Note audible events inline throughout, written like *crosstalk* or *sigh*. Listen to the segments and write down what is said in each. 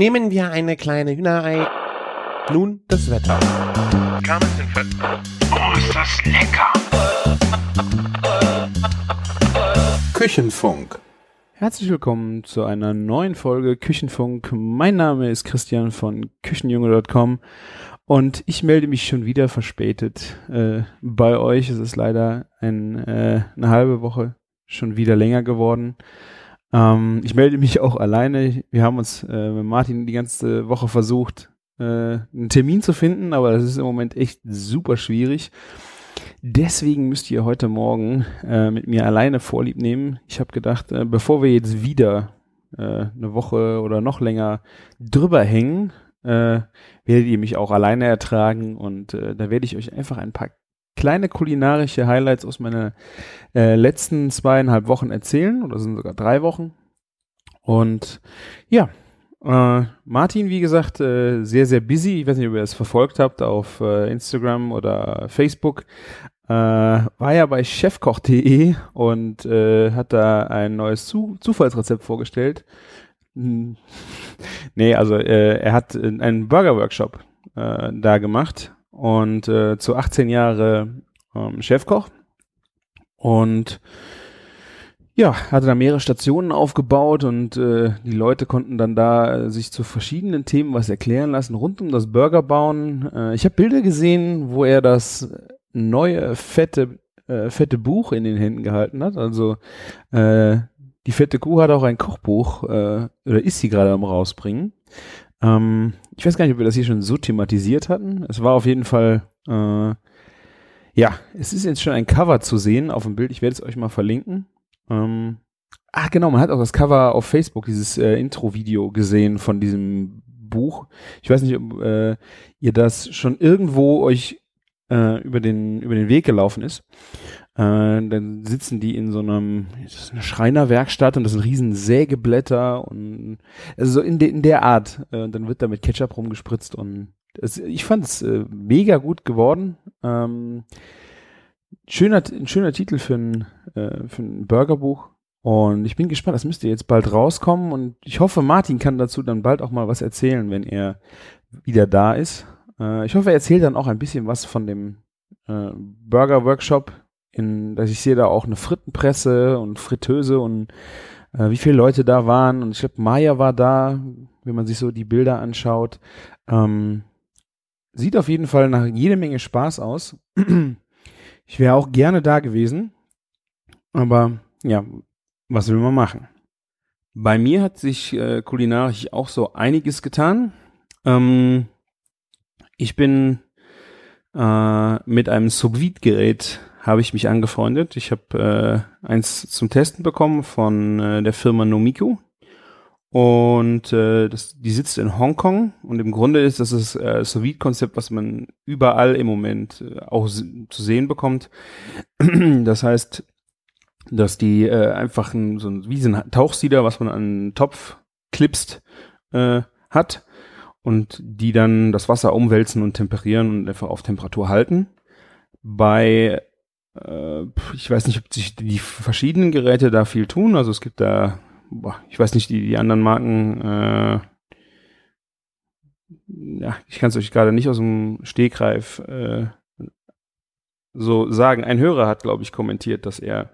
Nehmen wir eine kleine Hühnerei. Nun das Wetter. Oh, ist das lecker! Küchenfunk. Herzlich willkommen zu einer neuen Folge Küchenfunk. Mein Name ist Christian von Küchenjunge.com und ich melde mich schon wieder verspätet äh, bei euch. Es ist leider ein, äh, eine halbe Woche schon wieder länger geworden. Ähm, ich melde mich auch alleine. Wir haben uns äh, mit Martin die ganze Woche versucht, äh, einen Termin zu finden, aber das ist im Moment echt super schwierig. Deswegen müsst ihr heute Morgen äh, mit mir alleine Vorlieb nehmen. Ich habe gedacht, äh, bevor wir jetzt wieder äh, eine Woche oder noch länger drüber hängen, äh, werdet ihr mich auch alleine ertragen und da werde ich euch einfach ein paar kleine kulinarische Highlights aus meiner äh, letzten zweieinhalb Wochen erzählen oder sind sogar drei Wochen. Und ja, äh, Martin, wie gesagt, äh, sehr, sehr busy. Ich weiß nicht, ob ihr das verfolgt habt auf äh, Instagram oder Facebook. Äh, war ja bei chefkoch.de und äh, hat da ein neues Zu Zufallsrezept vorgestellt. Hm. *laughs* nee, also er hat einen Burger-Workshop da gemacht und äh, zu 18 Jahre ähm, Chefkoch und ja, hatte da mehrere Stationen aufgebaut und äh, die Leute konnten dann da äh, sich zu verschiedenen Themen was erklären lassen rund um das Burgerbauen. Äh, ich habe Bilder gesehen, wo er das neue fette äh, fette Buch in den Händen gehalten hat. Also äh, die fette Kuh hat auch ein Kochbuch äh, oder ist sie gerade am rausbringen. Ähm, ich weiß gar nicht, ob wir das hier schon so thematisiert hatten. Es war auf jeden Fall, äh, ja, es ist jetzt schon ein Cover zu sehen auf dem Bild. Ich werde es euch mal verlinken. Ähm, ah, genau, man hat auch das Cover auf Facebook, dieses äh, Intro-Video gesehen von diesem Buch. Ich weiß nicht, ob äh, ihr das schon irgendwo euch äh, über, den, über den Weg gelaufen ist. Äh, dann sitzen die in so einem das ist eine Schreinerwerkstatt und das sind riesen Sägeblätter und also so in, de, in der Art. Äh, dann wird da mit Ketchup rumgespritzt und es, ich fand es äh, mega gut geworden. Ähm, schöner, ein schöner Titel für ein, äh, für ein Burgerbuch. Und ich bin gespannt, das müsste jetzt bald rauskommen und ich hoffe, Martin kann dazu dann bald auch mal was erzählen, wenn er wieder da ist. Äh, ich hoffe, er erzählt dann auch ein bisschen was von dem äh, Burger Workshop, in, dass ich sehe da auch eine Frittenpresse und Fritteuse und äh, wie viele Leute da waren. Und ich glaube, Maya war da, wenn man sich so die Bilder anschaut. Ähm, sieht auf jeden Fall nach jede Menge Spaß aus. *clears throat* ich wäre auch gerne da gewesen. Aber ja, was will man machen? Bei mir hat sich äh, kulinarisch auch so einiges getan. Ähm, ich bin äh, mit einem sous gerät habe ich mich angefreundet. Ich habe äh, eins zum Testen bekommen von äh, der Firma Nomiku. Und äh, das, die sitzt in Hongkong und im Grunde ist das das äh, sous konzept was man überall im Moment äh, auch zu sehen bekommt. *clears throat* Das heißt, dass die äh, einfach ein, so ein, wie ein Tauchsieder, was man an einen Topf klipst, äh, hat und die dann das Wasser umwälzen und temperieren und einfach auf Temperatur halten. Bei ich weiß nicht, ob sich die verschiedenen Geräte da viel tun. Also es gibt da, boah, ich weiß nicht, die, die anderen Marken, äh, ja, ich kann es euch gerade nicht aus dem Stegreif äh, so sagen. Ein Hörer hat, glaube ich, kommentiert, dass er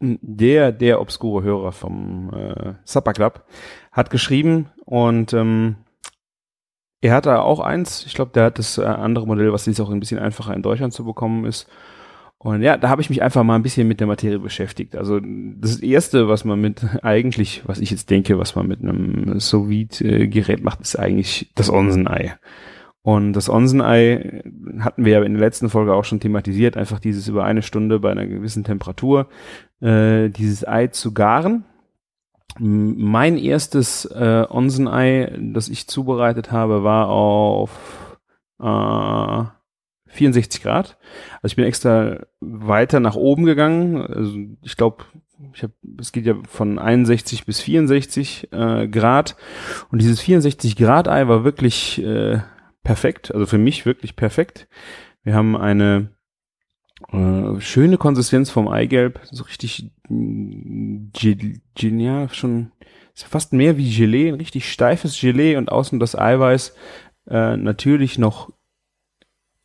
der, der obskure Hörer vom äh, Supper Club hat geschrieben und ähm, er hat da auch eins. Ich glaube, der hat das äh, andere Modell, was jetzt auch ein bisschen einfacher in Deutschland zu bekommen ist. Und ja, da habe ich mich einfach mal ein bisschen mit der Materie beschäftigt. Also das erste, was man mit eigentlich, was ich jetzt denke, was man mit einem Sous-Vide-Gerät macht, ist eigentlich das Onsenei. Und das Onsenei hatten wir ja in der letzten Folge auch schon thematisiert, einfach dieses über eine Stunde bei einer gewissen Temperatur, äh, dieses Ei zu garen. Mein erstes äh, Onsenei, das ich zubereitet habe, war auf äh, 64 Grad. Also ich bin extra weiter nach oben gegangen. Also ich glaube, ich hab, es geht ja von 61 bis 64 äh, Grad. Und dieses 64 Grad Ei war wirklich äh, perfekt. Also für mich wirklich perfekt. Wir haben eine äh, schöne Konsistenz vom Eigelb, so richtig genial, schon ist fast mehr wie Gelee, ein richtig steifes Gelee und außen das Eiweiß äh, natürlich noch,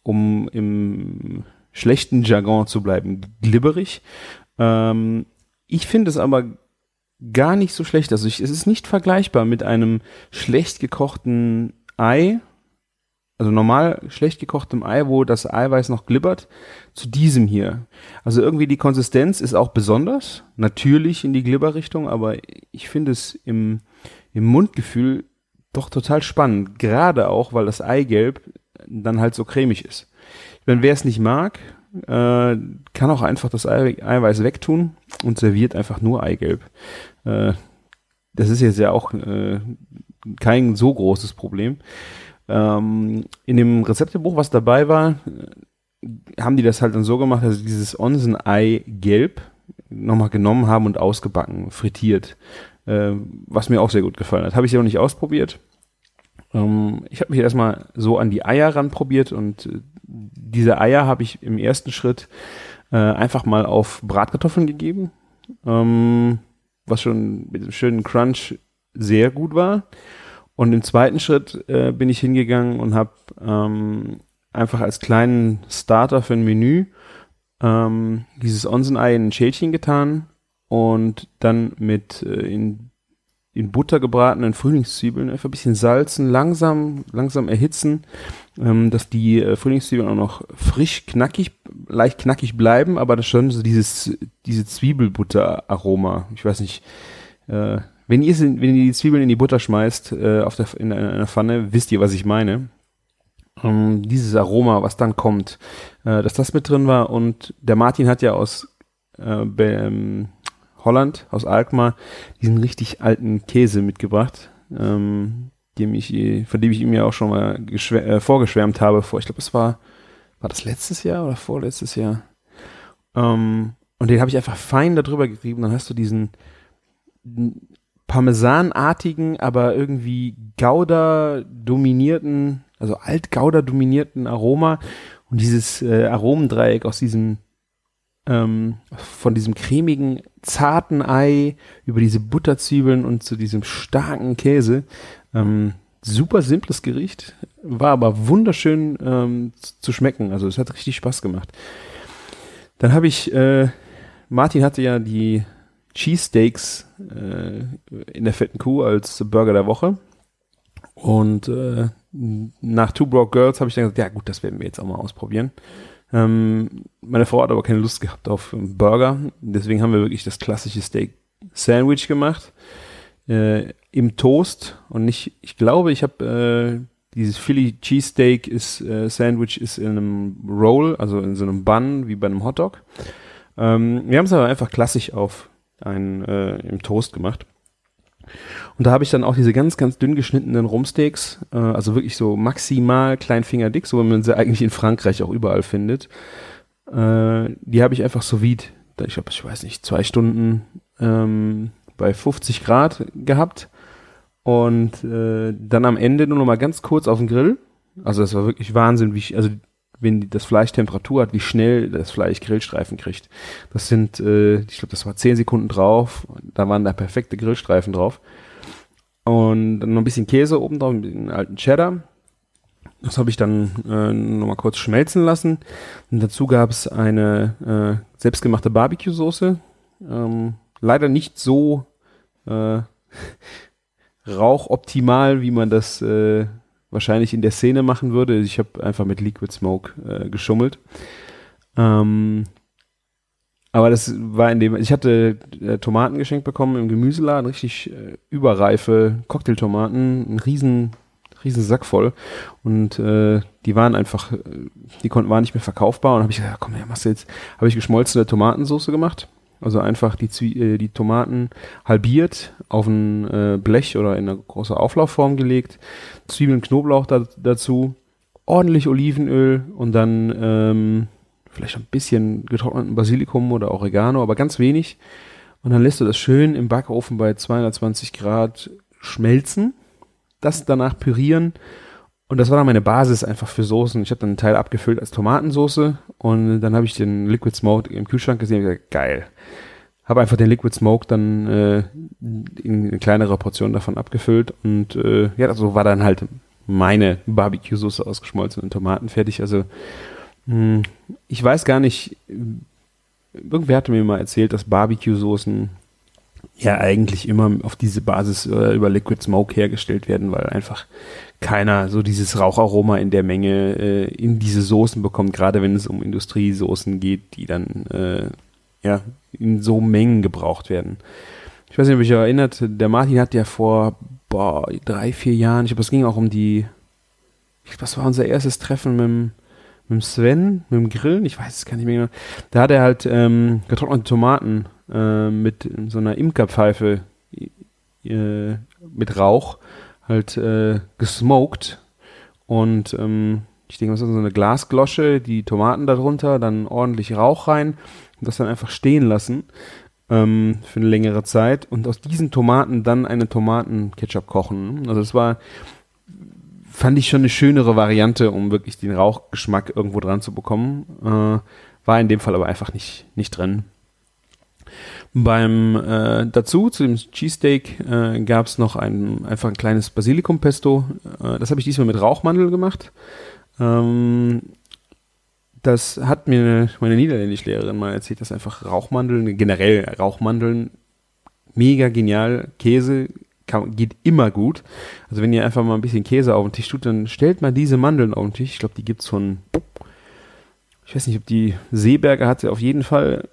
um im schlechten Jargon zu bleiben, glibberig. Ähm, ich finde es aber gar nicht so schlecht. Also ich, es ist nicht vergleichbar mit einem schlecht gekochten Ei, also normal schlecht gekochtem Ei, wo das Eiweiß noch glibbert, zu diesem hier. Also irgendwie die Konsistenz ist auch besonders, natürlich in die Glibberrichtung, aber ich finde es im, im Mundgefühl doch total spannend. Gerade auch, weil das Eigelb dann halt so cremig ist. Wenn wer es nicht mag, äh, kann auch einfach das Ei, Eiweiß wegtun und serviert einfach nur Eigelb. Äh, das ist jetzt ja auch äh, kein so großes Problem. Ähm, in dem Rezeptebuch, was dabei war, haben die das halt dann so gemacht, dass sie dieses Onsen-Ei-Gelb nochmal genommen haben und ausgebacken, frittiert. Äh, was mir auch sehr gut gefallen hat. Habe ich ja noch nicht ausprobiert. Ähm, ich habe mich erstmal so an die Eier ranprobiert und äh, diese Eier habe ich im ersten Schritt äh, einfach mal auf Bratkartoffeln gegeben. Ähm, was schon mit dem schönen Crunch sehr gut war. Und im zweiten Schritt äh, bin ich hingegangen und habe ähm, einfach als kleinen Starter für ein Menü ähm, dieses Onsen-Ei in ein Schälchen getan und dann mit äh, in, in Butter gebratenen Frühlingszwiebeln einfach ein bisschen salzen, langsam, langsam erhitzen, ähm, dass die äh, Frühlingszwiebeln auch noch frisch, knackig, leicht knackig bleiben, aber das schon so dieses, diese Zwiebelbutter-Aroma. Ich weiß nicht, äh, wenn ihr, wenn ihr die Zwiebeln in die Butter schmeißt, äh, auf der, in einer Pfanne, wisst ihr, was ich meine. Ähm, dieses Aroma, was dann kommt, äh, dass das mit drin war. Und der Martin hat ja aus äh, ähm, Holland, aus Alkmaar, diesen richtig alten Käse mitgebracht, ähm, dem ich, von dem ich ihm ja auch schon mal äh, vorgeschwärmt habe. Vor, ich glaube, es war, war das letztes Jahr oder vorletztes Jahr? Ähm, und den habe ich einfach fein darüber gerieben. Dann hast du diesen Parmesanartigen, aber irgendwie Gouda-dominierten, also alt-Gouda-dominierten Aroma und dieses äh, Aromendreieck aus diesem ähm, von diesem cremigen, zarten Ei über diese Butterzwiebeln und zu diesem starken Käse. Ähm, super simples Gericht, war aber wunderschön ähm, zu schmecken. Also es hat richtig Spaß gemacht. Dann habe ich, äh, Martin hatte ja die Cheesesteaks äh, in der fetten Kuh als Burger der Woche. Und äh, nach Two Broke Girls habe ich dann gesagt, ja gut, das werden wir jetzt auch mal ausprobieren. Ähm, meine Frau hat aber keine Lust gehabt auf Burger. Deswegen haben wir wirklich das klassische Steak Sandwich gemacht. Äh, Im Toast. Und nicht, ich glaube, ich habe äh, dieses Philly Cheesesteak ist, äh, Sandwich ist in einem Roll, also in so einem Bun, wie bei einem Hotdog. Ähm, wir haben es aber einfach klassisch auf einen äh, im Toast gemacht. Und da habe ich dann auch diese ganz, ganz dünn geschnittenen Rumsteaks, äh, also wirklich so maximal kleinfingerdick, so wie man sie eigentlich in Frankreich auch überall findet. Äh, die habe ich einfach so vide, ich habe, ich weiß nicht, zwei Stunden ähm, bei 50 Grad gehabt und äh, dann am Ende nur noch mal ganz kurz auf den Grill. Also das war wirklich Wahnsinn, wie ich, also wenn das Fleisch Temperatur hat, wie schnell das Fleisch Grillstreifen kriegt. Das sind, äh, ich glaube, das war zehn Sekunden drauf. Da waren da perfekte Grillstreifen drauf. Und dann noch ein bisschen Käse oben drauf, einen alten Cheddar. Das habe ich dann äh, nochmal kurz schmelzen lassen. Und dazu gab es eine äh, selbstgemachte Barbecue-Soße. Ähm, leider nicht so äh, *laughs* rauchoptimal, wie man das äh, wahrscheinlich in der Szene machen würde. Ich habe einfach mit Liquid Smoke äh, geschummelt. Ähm, aber das war in dem, ich hatte äh, Tomaten geschenkt bekommen im Gemüseladen, richtig äh, überreife Cocktailtomaten, ein riesen, riesen Sack voll. Und äh, die waren einfach, äh, die konnten, waren nicht mehr verkaufbar. Und habe ich gesagt, komm her, machst du jetzt, habe ich geschmolzene Tomatensauce gemacht also einfach die, Zwie äh, die Tomaten halbiert, auf ein äh, Blech oder in eine große Auflaufform gelegt, Zwiebeln, Knoblauch da, dazu, ordentlich Olivenöl und dann ähm, vielleicht ein bisschen getrockneten Basilikum oder Oregano, aber ganz wenig. Und dann lässt du das schön im Backofen bei 220 Grad schmelzen, das danach pürieren und das war dann meine Basis einfach für Soßen. Ich habe dann einen Teil abgefüllt als Tomatensoße und dann habe ich den Liquid Smoke im Kühlschrank gesehen und gesagt, geil. habe einfach den Liquid Smoke dann äh, in eine kleinere Portion davon abgefüllt und äh, ja, so war dann halt meine Barbecue-Soße ausgeschmolzenen Tomaten fertig. Also mh, hm, ich weiß gar nicht, irgendwer hatte mir mal erzählt, dass Barbecue-Soßen ja eigentlich immer auf diese Basis äh, über Liquid Smoke hergestellt werden, weil einfach keiner so dieses Raucharoma in der Menge äh, in diese Soßen bekommt, gerade wenn es um Industriesoßen geht, die dann äh, ja in so Mengen gebraucht werden. Ich weiß nicht, ob ich erinnert, der Martin hat ja vor boah, drei, vier Jahren, ich glaube, es ging auch um die, was war unser erstes Treffen mit dem, mit dem Sven, mit dem Grillen, ich weiß es gar nicht mehr genau. Da hat er halt ähm, getrocknete Tomaten äh, mit so einer Imkerpfeife äh, mit Rauch halt äh, gesmoked und ähm, ich denke, das ist so eine Glasglosche, die Tomaten darunter, dann ordentlich Rauch rein und das dann einfach stehen lassen ähm, für eine längere Zeit und aus diesen Tomaten dann eine Tomatenketchup kochen. Also das war, fand ich schon eine schönere Variante, um wirklich den Rauchgeschmack irgendwo dran zu bekommen. Äh, war in dem Fall aber einfach nicht, nicht drin. Beim äh, dazu, zu dem Cheesesteak, äh, gab es noch ein, einfach ein kleines Basilikumpesto. Äh, das habe ich diesmal mit Rauchmandel gemacht. Ähm, das hat mir meine Niederländischlehrerin mal erzählt, dass einfach Rauchmandeln, generell Rauchmandeln, mega genial. Käse kann, geht immer gut. Also wenn ihr einfach mal ein bisschen Käse auf den Tisch tut, dann stellt mal diese Mandeln auf den Tisch. Ich glaube, die gibt's von, ich weiß nicht, ob die Seeberger hat sie auf jeden Fall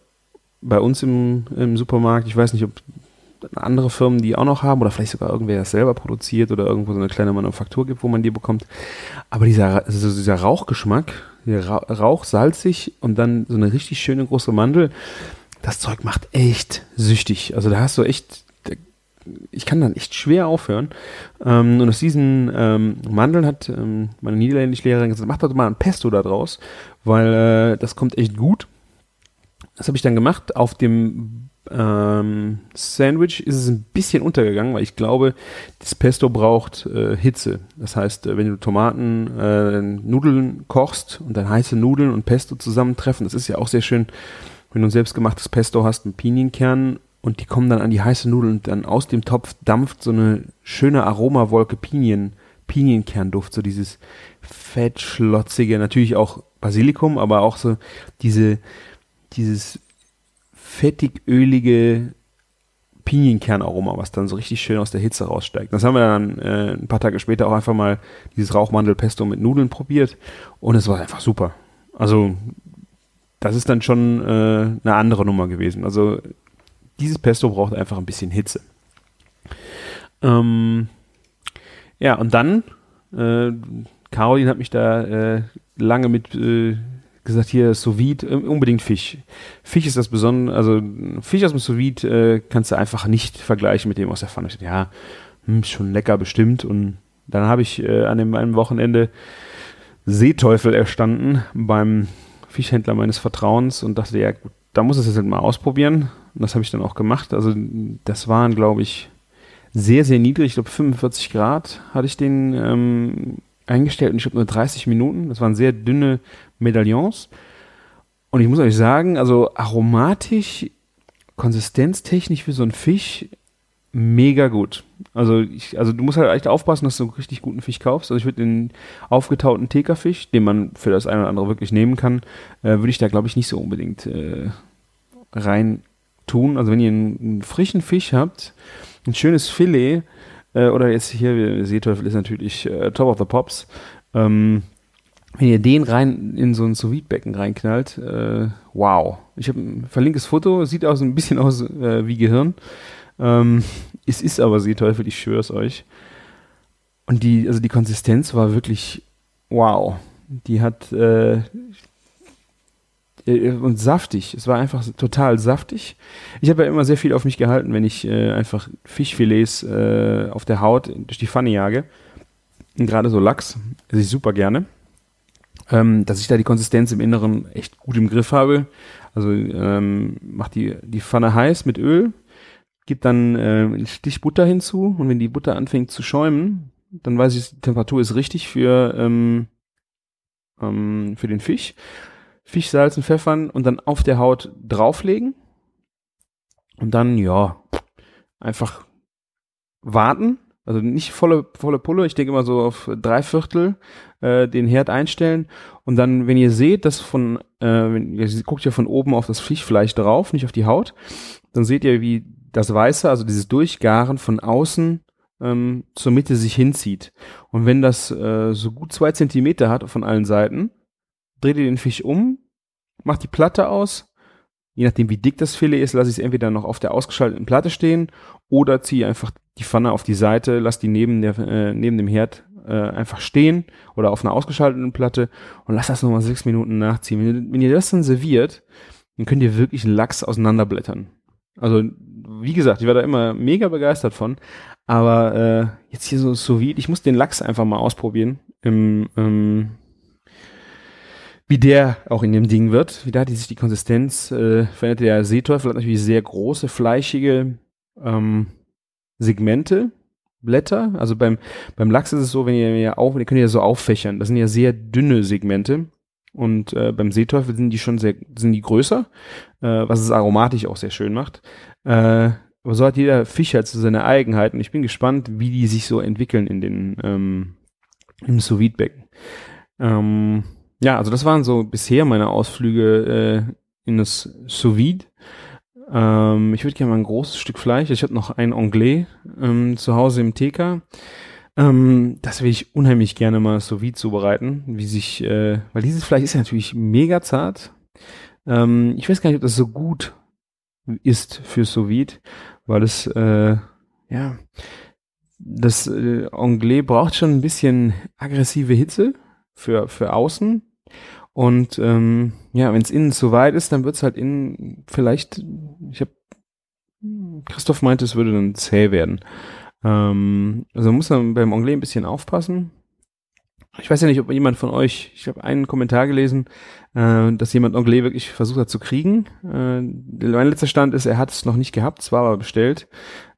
bei uns im, im Supermarkt. Ich weiß nicht, ob andere Firmen die auch noch haben oder vielleicht sogar irgendwer das selber produziert oder irgendwo so eine kleine Manufaktur gibt, wo man die bekommt. Aber dieser, also dieser Rauchgeschmack, Rauch, salzig und dann so eine richtig schöne große Mandel. Das Zeug macht echt süchtig. Also da hast du echt, ich kann dann echt schwer aufhören. Ähm, und aus diesen ähm, Mandeln hat ähm, meine niederländische Lehrerin gesagt, mach doch mal ein Pesto da draus, weil äh, das kommt echt gut. Das habe ich dann gemacht. Auf dem ähm, Sandwich ist es ein bisschen untergegangen, weil ich glaube, das Pesto braucht äh, Hitze. Das heißt, äh, wenn du Tomaten, äh, Nudeln kochst und dann heiße Nudeln und Pesto zusammentreffen, das ist ja auch sehr schön, wenn du ein selbstgemachtes Pesto hast mit Pinienkernen und die kommen dann an die heiße Nudel und dann aus dem Topf dampft so eine schöne Aromawolke Pinien, Pinienkernduft, so dieses fettschlotzige, natürlich auch Basilikum, aber auch so diese, dieses fettig-ölige Pinienkernaroma, was dann so richtig schön aus der Hitze raussteigt. Das haben wir dann äh, ein paar Tage später auch einfach mal dieses Rauchmandelpesto mit Nudeln probiert und es war einfach super. Also das ist dann schon äh, eine andere Nummer gewesen. Also dieses Pesto braucht einfach ein bisschen Hitze. Ähm, ja, und dann, äh, Caroline hat mich da äh, lange mit äh, gesagt, hier sous vide, unbedingt Fisch. Fisch ist das Besondere, also Fisch aus dem sous äh, kannst du einfach nicht vergleichen mit dem aus der Pfanne. Ja, hm, schon lecker bestimmt. Und dann habe ich äh, an dem einem Wochenende Seeteufel erstanden beim Fischhändler meines Vertrauens und dachte, ja, gut, da muss es jetzt halt mal ausprobieren. Und das habe ich dann auch gemacht. Also das waren, glaube ich, sehr, sehr niedrig. Ich glaube 45 Grad hatte ich den ähm, eingestellt und ich habe nur 30 Minuten. Das waren sehr dünne Medaillons. Und ich muss euch sagen, also aromatisch, konsistenztechnisch für so einen Fisch mega gut. Also, ich, also du musst halt echt aufpassen, dass du einen richtig guten Fisch kaufst. Also ich würde den aufgetauten Theka-Fisch, den man für das eine oder andere wirklich nehmen kann, äh, würde ich da glaube ich nicht so unbedingt äh, rein tun. Also wenn ihr einen, einen, frischen Fisch habt, ein schönes Filet, äh, oder jetzt hier, Seeteufel ist natürlich äh, Top of the Pops, ähm, wenn ihr den rein in so ein sous becken reinknallt, äh, wow. Ich habe ein verlinktes Foto, sieht auch so ein bisschen aus äh, wie Gehirn. Ähm, es ist aber Seeteufel, ich schwöre es euch. Und die, also die Konsistenz war wirklich wow. Die hat äh, und saftig. Es war einfach total saftig. Ich habe ja immer sehr viel auf mich gehalten, wenn ich äh, einfach Fischfilets äh, auf der Haut durch die Pfanne jage. Und gerade so Lachs esse ich super gerne ähm, dass ich da die Konsistenz im Inneren echt gut im Griff habe. Also ähm, mach die, die Pfanne heiß mit Öl, gib dann äh, einen Stich Butter hinzu und wenn die Butter anfängt zu schäumen, dann weiß ich, die Temperatur ist richtig für, ähm, ähm, für den Fisch. Fisch salzen, pfeffern und dann auf der Haut drauflegen Und dann, ja, einfach warten. Also nicht volle, volle Pulle, ich denke immer so auf drei Viertel äh, den Herd einstellen. Und dann, wenn ihr seht, dass von, äh, wenn, ihr guckt ja von oben auf das Fischfleisch drauf, nicht auf die Haut, dann seht ihr, wie das Weiße, also dieses Durchgaren von außen ähm, zur Mitte sich hinzieht. Und wenn das äh, so gut zwei Zentimeter hat von allen Seiten, dreht ihr den Fisch um, macht die Platte aus Je nachdem, wie dick das Filet ist, lasse ich es entweder noch auf der ausgeschalteten Platte stehen oder ziehe einfach die Pfanne auf die Seite, lasse die neben, der, äh, neben dem Herd äh, einfach stehen oder auf einer ausgeschalteten Platte und lasse das nochmal sechs Minuten nachziehen. Wenn ihr, wenn ihr das dann serviert, dann könnt ihr wirklich einen Lachs auseinanderblättern. Also, wie gesagt, ich war da immer mega begeistert von. Aber äh, jetzt hier so so wie ich muss den Lachs einfach mal ausprobieren im, ähm, wie der auch in dem Ding wird, wie da die sich die Konsistenz äh, verändert. Der Seeteufel hat natürlich sehr große, fleischige ähm, Segmente, Blätter. Also beim, beim Lachs ist es so, wenn ihr ja auf, ihr könnt ja so auffächern. Das sind ja sehr dünne Segmente. Und äh, beim Seeteufel sind die schon sehr, sind die größer, äh, was es aromatisch auch sehr schön macht. Äh, aber so hat jeder Fisch halt so seine Eigenheiten. Ich bin gespannt, wie die sich so entwickeln in den ähm, im sous becken Ähm, ja, also das waren so bisher meine Ausflüge äh, in das Sous Vide. Ähm, ich würde gerne mal ein großes Stück Fleisch. Ich habe noch ein Anglais ähm, zu Hause im TK. Ähm, das will ich unheimlich gerne mal sous vide zubereiten, wie sich, äh, weil dieses Fleisch ist ja natürlich mega zart. Ähm, ich weiß gar nicht, ob das so gut ist für sous vide, weil es, äh, ja, das äh, Anglais braucht schon ein bisschen aggressive Hitze für, für außen. Und ähm, ja, wenn es innen zu weit ist, dann wird es halt innen vielleicht, ich habe, Christoph meinte, es würde dann zäh werden. Ähm, also man muss dann beim Anglais ein bisschen aufpassen. Ich weiß ja nicht, ob jemand von euch, ich habe einen Kommentar gelesen, äh, dass jemand Anglais wirklich versucht hat zu kriegen. Äh, mein letzter Stand ist, er hat es noch nicht gehabt, es war aber bestellt.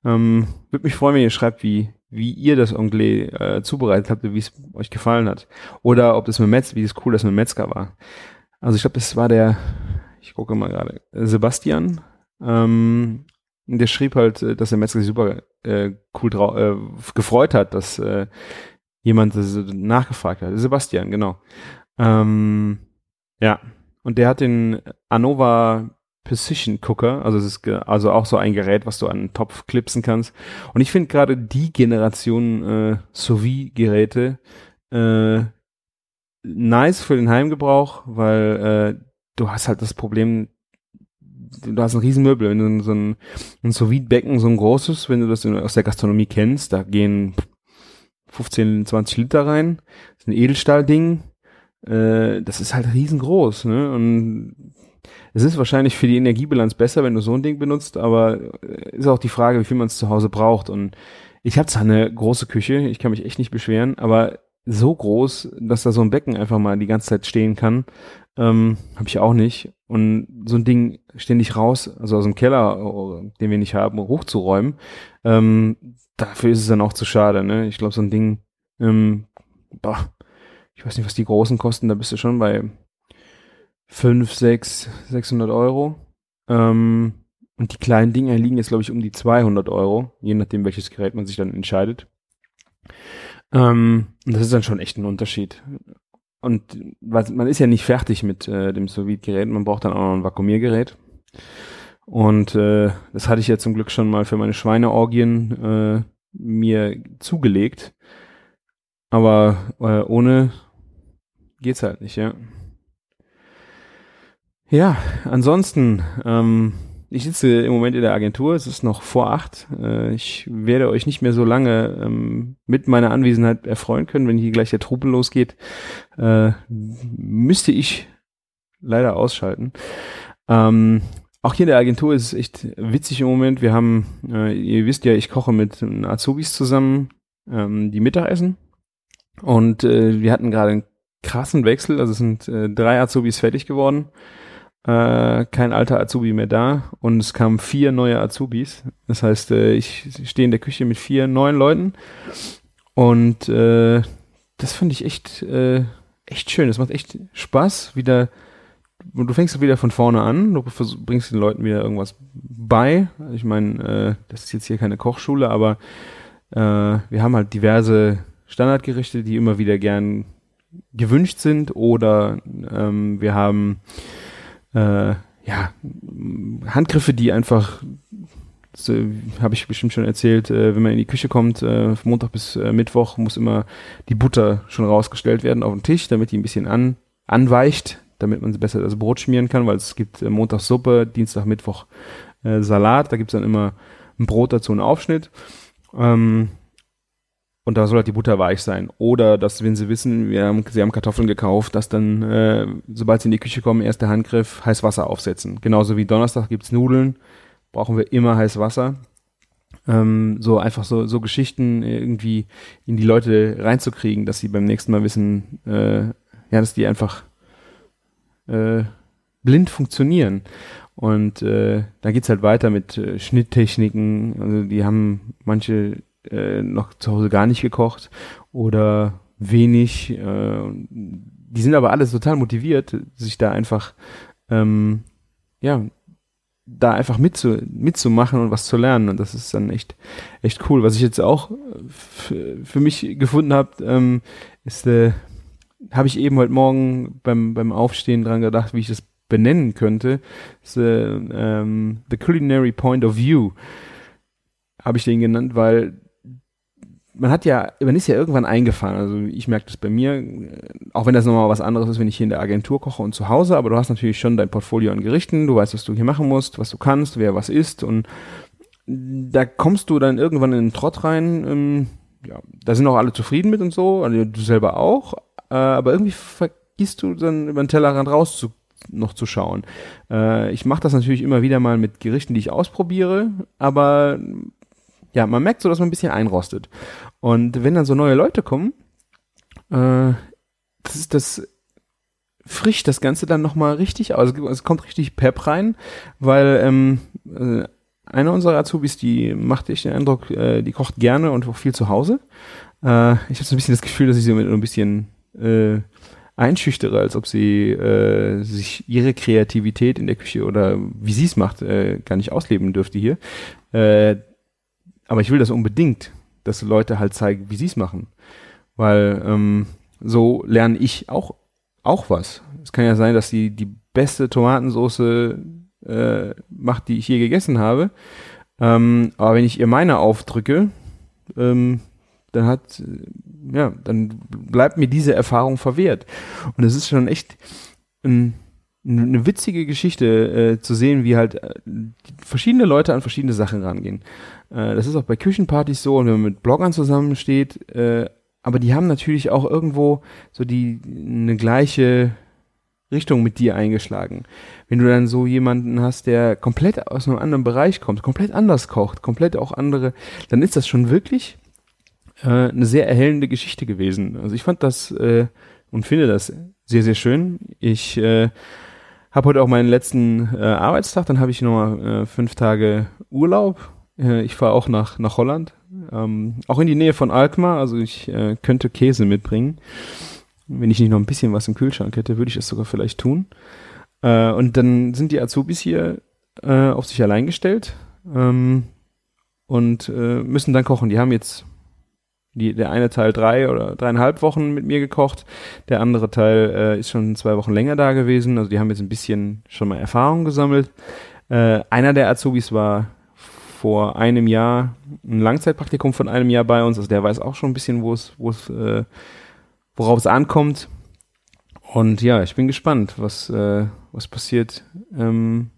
Ähm, Würde mich freuen, wenn ihr schreibt, wie, wie ihr das Anglais äh, zubereitet habt, wie es euch gefallen hat. Oder ob das mit Metz, wie es cool das mit Metzger war. Also ich glaube, das war der, ich gucke mal gerade, Sebastian. Ähm, der schrieb halt, äh, dass der Metzger sich super äh, cool äh, gefreut hat, dass äh, jemand das nachgefragt hat. Sebastian, genau. Ähm, ja. Und der hat den Anova Precision Cooker, also es ist also auch so ein Gerät, was du an den Topf klipsen kannst. Und ich finde gerade die Generation äh, sous geräte äh, nice für den Heimgebrauch, weil äh, du hast halt das Problem, du hast ein Riesenmöbel, wenn du so ein, ein sous becken so ein großes, wenn du das in, aus der Gastronomie kennst, da gehen 15, 20 Liter rein, das ist ein Edelstahlding, äh, das ist halt riesengroß, ne? Und es ist wahrscheinlich für die Energiebilanz besser, wenn du so ein Ding benutzt, aber äh, ist auch die Frage, wie viel man es zu Hause braucht. Und ich habe zwar eine große Küche, ich kann mich echt nicht beschweren, aber so groß, dass da so ein Becken einfach mal die ganze Zeit stehen kann, ähm, habe ich auch nicht. Und so ein Ding ständig raus, also aus dem Keller, äh, den wir nicht haben, hochzuräumen, ähm, dafür ist es dann auch zu schade. Ne? Ich glaube, so ein Ding, ähm, boah, ich weiß nicht, was die großen kosten, da bist du schon bei 5, 6, 600 Euro. Ähm, und die kleinen Dinger liegen jetzt, glaube ich, um die 200 Euro, je nachdem, welches Gerät man sich dann entscheidet. Ähm, und das ist dann schon echt ein Unterschied. Und was, man ist ja nicht fertig mit äh, dem sous gerät man braucht dann auch noch ein Vakuumiergerät. Und äh, das hatte ich ja zum Glück schon mal für meine Schweineorgien äh, mir zugelegt. Aber äh, ohne geht's halt nicht, ja. Ja, ansonsten, ähm, ich sitze im Moment in der Agentur, es ist noch vor acht. Äh, ich werde euch nicht mehr so lange ähm, mit meiner Anwesenheit erfreuen können, wenn hier gleich der Trubel losgeht. Äh, müsste ich leider ausschalten. Ähm, auch hier in der Agentur ist es echt witzig im Moment. Wir haben, äh, ihr wisst ja, ich koche mit Azubis zusammen ähm, die Mittagessen. Und äh, wir hatten gerade einen krassen Wechsel. Also es sind äh, drei Azubis fertig geworden äh, kein alter Azubi mehr da und es kamen vier neue Azubis. Das heißt, äh, ich stehe in der Küche mit vier neuen Leuten und äh, das fand ich echt, äh, echt schön. Es macht echt Spaß, wieder du fängst wieder von vorne an, du bringst den Leuten wieder irgendwas bei. Ich meine, äh, das ist jetzt hier keine Kochschule, aber wir haben halt diverse Standardgerichte, die immer wieder gern gewünscht sind oder ähm, wir haben äh, ja Handgriffe, die einfach habe ich bestimmt schon erzählt, äh, wenn man in die Küche kommt, äh, Montag bis äh, Mittwoch muss immer die Butter schon rausgestellt werden auf den Tisch, damit die ein bisschen an, anweicht, damit man besser das Brot schmieren kann, weil es gibt äh, Montag Suppe, Dienstag, Mittwoch äh, Salat, da gibt es dann immer ein Brot dazu, einen Aufschnitt. Ähm, und da soll halt die Butter weich sein. Oder dass, wenn sie wissen, wir haben, sie haben Kartoffeln gekauft, dass dann, äh, sobald sie in die Küche kommen, erster Handgriff, heiß Wasser aufsetzen. Genauso wie Donnerstag gibt's Nudeln, brauchen wir immer heiß Wasser. Ähm, so einfach so, so Geschichten irgendwie in die Leute reinzukriegen, dass sie beim nächsten Mal wissen, äh, ja, dass die einfach äh, blind funktionieren. Und äh, da geht's halt weiter mit äh, Schnitttechniken. Also die haben manche äh, noch zu Hause gar nicht gekocht oder wenig. Äh, die sind aber alles total motiviert, sich da einfach ähm, ja da einfach mitzu, mitzumachen und was zu lernen. Und das ist dann echt, echt cool. Was ich jetzt auch für mich gefunden habe, ähm, ist, äh, habe ich eben heute Morgen beim, beim Aufstehen dran gedacht, wie ich das benennen könnte. Ist, äh, ähm, The Culinary Point of View habe ich den genannt, weil man hat ja, man ist ja irgendwann eingefahren. Also ich merke das bei mir, auch wenn das nochmal was anderes ist, wenn ich hier in der Agentur koche und zu Hause, aber du hast natürlich schon dein Portfolio an Gerichten, du weißt, was du hier machen musst, was du kannst, wer was isst und da kommst du dann irgendwann in den Trott rein, ähm, ja, da sind auch alle zufrieden mit und so, also du selber auch, äh, aber irgendwie vergisst du dann über den Tellerrand raus zu, noch zu schauen. Äh, ich mache das natürlich immer wieder mal mit Gerichten, die ich ausprobiere, aber ja, man merkt so, dass man ein bisschen einrostet. Und wenn dann so neue Leute kommen, äh, das ist das frischt das Ganze dann nochmal richtig aus. Es kommt richtig Pep rein, weil ähm, äh, eine unserer Azubis, die macht echt den Eindruck, äh, die kocht gerne und auch viel zu Hause. Äh, ich habe so ein bisschen das Gefühl, dass ich sie mit ein bisschen äh, einschüchtere, als ob sie äh, sich ihre Kreativität in der Küche oder wie sie es macht, äh, gar nicht ausleben dürfte hier. Äh, aber ich will das unbedingt, dass Leute halt zeigen, wie sie es machen. Weil ähm, so lerne ich auch, auch was. Es kann ja sein, dass sie die beste Tomatensauce äh, macht, die ich je gegessen habe. Ähm, aber wenn ich ihr meine aufdrücke, ähm, dann hat, ja, dann bleibt mir diese Erfahrung verwehrt. Und es ist schon echt ein eine witzige Geschichte äh, zu sehen, wie halt äh, verschiedene Leute an verschiedene Sachen rangehen. Äh, das ist auch bei Küchenpartys so und wenn man mit Bloggern zusammensteht, äh, aber die haben natürlich auch irgendwo so die eine gleiche Richtung mit dir eingeschlagen. Wenn du dann so jemanden hast, der komplett aus einem anderen Bereich kommt, komplett anders kocht, komplett auch andere, dann ist das schon wirklich äh, eine sehr erhellende Geschichte gewesen. Also ich fand das äh, und finde das sehr, sehr schön. Ich äh, habe heute auch meinen letzten äh, Arbeitstag, dann habe ich nochmal äh, fünf Tage Urlaub. Äh, ich fahre auch nach, nach Holland, ähm, auch in die Nähe von Alkmaar, also ich äh, könnte Käse mitbringen. Wenn ich nicht noch ein bisschen was im Kühlschrank hätte, würde ich es sogar vielleicht tun. Äh, und dann sind die Azubis hier äh, auf sich allein gestellt ähm, und äh, müssen dann kochen. Die haben jetzt die, der eine Teil drei oder dreieinhalb Wochen mit mir gekocht, der andere Teil äh, ist schon zwei Wochen länger da gewesen. Also die haben jetzt ein bisschen schon mal Erfahrung gesammelt. Äh, einer der Azubis war vor einem Jahr ein Langzeitpraktikum von einem Jahr bei uns. Also der weiß auch schon ein bisschen, wo es, wo es, äh, worauf es ankommt. Und ja, ich bin gespannt, was, äh, was passiert, ähm,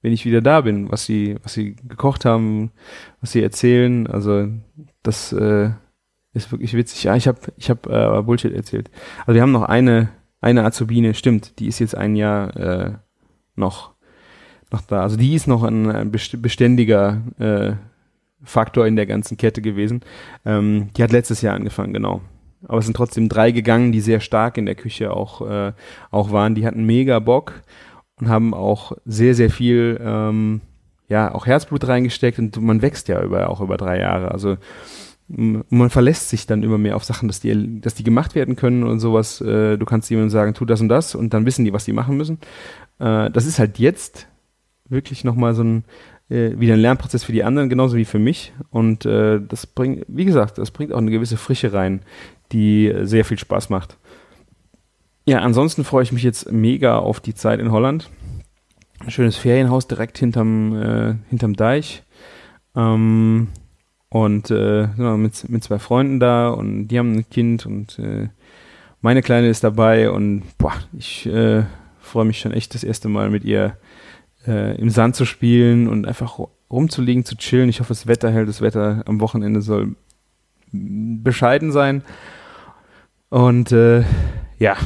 wenn ich wieder da bin, was sie, was sie gekocht haben, was sie erzählen. Also das äh, ist wirklich witzig. Ja, ich habe ich hab, äh, Bullshit erzählt. Also wir haben noch eine, eine Azubine, stimmt, die ist jetzt ein Jahr äh, noch, noch da. Also die ist noch ein, ein beständiger äh, Faktor in der ganzen Kette gewesen. Ähm, die hat letztes Jahr angefangen, genau. Aber es sind trotzdem drei gegangen, die sehr stark in der Küche auch, äh, auch waren. Die hatten mega Bock und haben auch sehr, sehr viel ähm, ja, auch Herzblut reingesteckt und man wächst ja über, auch über drei Jahre. Also man verlässt sich dann immer mehr auf Sachen, dass die, dass die gemacht werden können und sowas. Äh, du kannst jemandem sagen, tu das und das und dann wissen die, was die machen müssen. Äh, das ist halt jetzt wirklich nochmal so ein, äh, wieder ein Lernprozess für die anderen, genauso wie für mich. Und das bringt, wie gesagt, das bringt auch eine gewisse Frische rein, die sehr viel Spaß macht. Ja, ansonsten freue ich mich jetzt mega auf die Zeit in Holland. Ein schönes Ferienhaus direkt hinterm, hinterm Deich. Ähm, und äh, mit, mit zwei Freunden da und die haben ein Kind und äh, meine Kleine ist dabei und boah, ich äh, freue mich schon echt das erste Mal mit ihr äh, im Sand zu spielen und einfach rumzuliegen, zu chillen. Ich hoffe, das Wetter hält. Das Wetter am Wochenende soll bescheiden sein. Und äh, ja,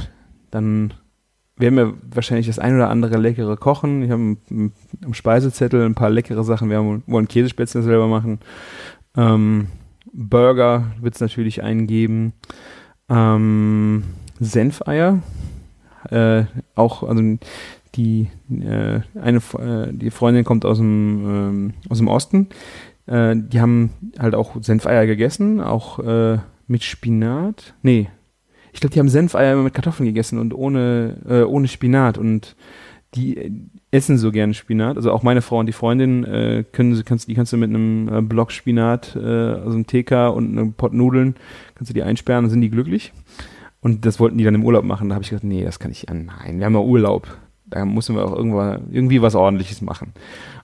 dann werden wir wahrscheinlich das ein oder andere leckere kochen. Ich habe am Speisezettel ein paar leckere Sachen. Wir wollen Käsespätzle selber machen. Ähm, Burger wird es natürlich eingeben. Ähm, Senfeier. Äh, auch, also die äh, eine äh, die Freundin kommt aus dem ähm, aus dem Osten. Äh, die haben halt auch Senfeier gegessen, auch äh, mit Spinat. Nee, ich glaube, die haben Senfeier immer mit Kartoffeln gegessen und ohne äh, ohne Spinat und die essen so gerne Spinat. Also auch meine Frau und die Freundin äh, können kannst die kannst du mit einem äh, Block Spinat, äh, also einem TK und einem Pot Nudeln kannst du die einsperren, dann sind die glücklich. Und das wollten die dann im Urlaub machen. Da habe ich gesagt, nee, das kann ich. Ja, nein, wir haben ja Urlaub. Da müssen wir auch irgendwann irgendwie was Ordentliches machen.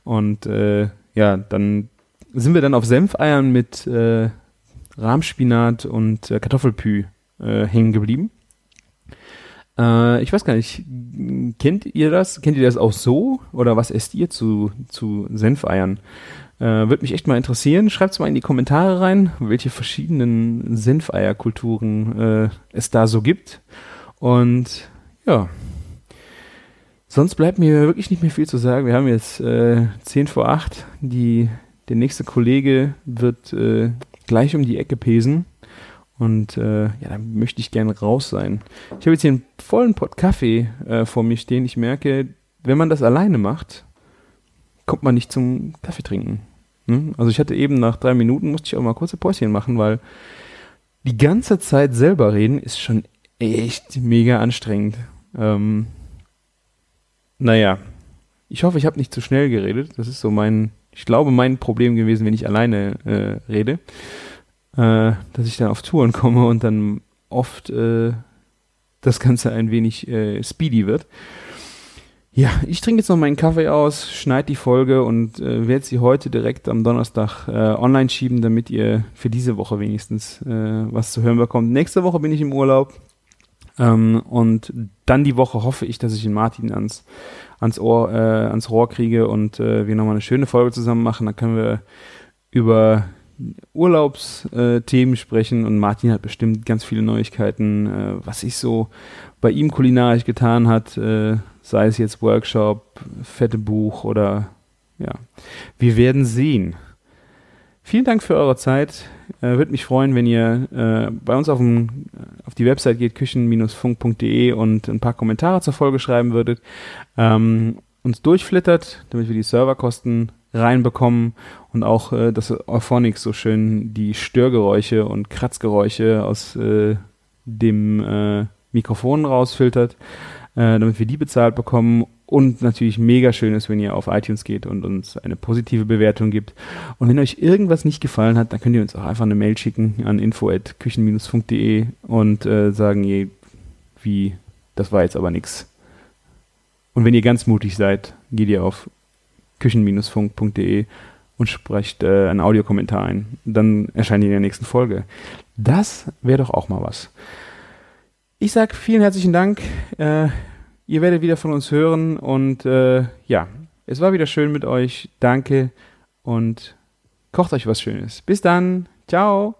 Und äh, ja, dann sind wir dann auf Senfeiern mit äh, Rahmspinat und äh, Kartoffelpü äh, hängen geblieben. Äh, ich weiß gar nicht, kennt ihr das? Kennt ihr das auch so? Oder was esst ihr zu, zu Senfeiern? Äh, Würde mich echt mal interessieren. Schreibt es mal in die Kommentare rein, welche verschiedenen Senfeierkulturen äh, es da so gibt. Und ja, sonst bleibt mir wirklich nicht mehr viel zu sagen. Wir haben jetzt äh, 10 vor 8. Die, der nächste Kollege wird äh, gleich um die Ecke pesen. Und äh, ja, da möchte ich gerne raus sein. Ich habe jetzt hier einen vollen Pott Kaffee äh, vor mir stehen. Ich merke, wenn man das alleine macht, kommt man nicht zum Kaffee trinken. Hm? Also ich hatte eben nach drei Minuten, musste ich auch mal kurze Päuschen machen, weil die ganze Zeit selber reden ist schon echt mega anstrengend. Ähm, naja, ich hoffe, ich habe nicht zu schnell geredet. Das ist so mein, ich glaube, mein Problem gewesen, wenn ich alleine äh, rede äh, dass ich dann auf Touren komme und dann oft äh, das Ganze ein wenig äh, speedy wird. Ja, ich trinke jetzt noch meinen Kaffee aus, schneide die Folge und äh, werde sie heute direkt am Donnerstag äh, online schieben, damit ihr für diese Woche wenigstens äh, was zu hören bekommt. Nächste Woche bin ich im Urlaub ähm, und dann die Woche hoffe ich, dass ich den Martin ans, ans Ohr, äh, ans Rohr kriege und äh, wir nochmal eine schöne Folge zusammen machen. Dann können wir über Urlaubsthemen sprechen und Martin hat bestimmt ganz viele Neuigkeiten, äh, was sich so bei ihm kulinarisch getan hat, äh, sei es jetzt Workshop, fette Buch oder ja, wir werden sehen. Vielen Dank für eure Zeit. Äh, Würde mich freuen, wenn ihr äh, bei uns auf, dem, auf die Website geht, küchen-funk.de und ein paar Kommentare zur Folge schreiben würdet. Ähm, uns durchflittert, damit wir die Serverkosten reinbekommen und auch, äh, dass Euphonics so schön die Störgeräusche und Kratzgeräusche aus äh, dem äh, Mikrofon rausfiltert, äh, damit wir die bezahlt bekommen und natürlich mega schön ist, wenn ihr auf iTunes geht und uns eine positive Bewertung gibt. Und wenn euch irgendwas nicht gefallen hat, dann könnt ihr uns auch einfach eine Mail schicken an info@küchen-funk.de und äh, sagen, je, wie, das war jetzt aber nichts. Und wenn ihr ganz mutig seid, geht ihr auf küchen-funk.de und sprecht äh, einen Audiokommentar ein. Dann erscheint in der nächsten Folge. Das wäre doch auch mal was. Ich sage vielen herzlichen Dank. Äh, ihr werdet wieder von uns hören und äh, ja, es war wieder schön mit euch. Danke und kocht euch was Schönes. Bis dann. Ciao.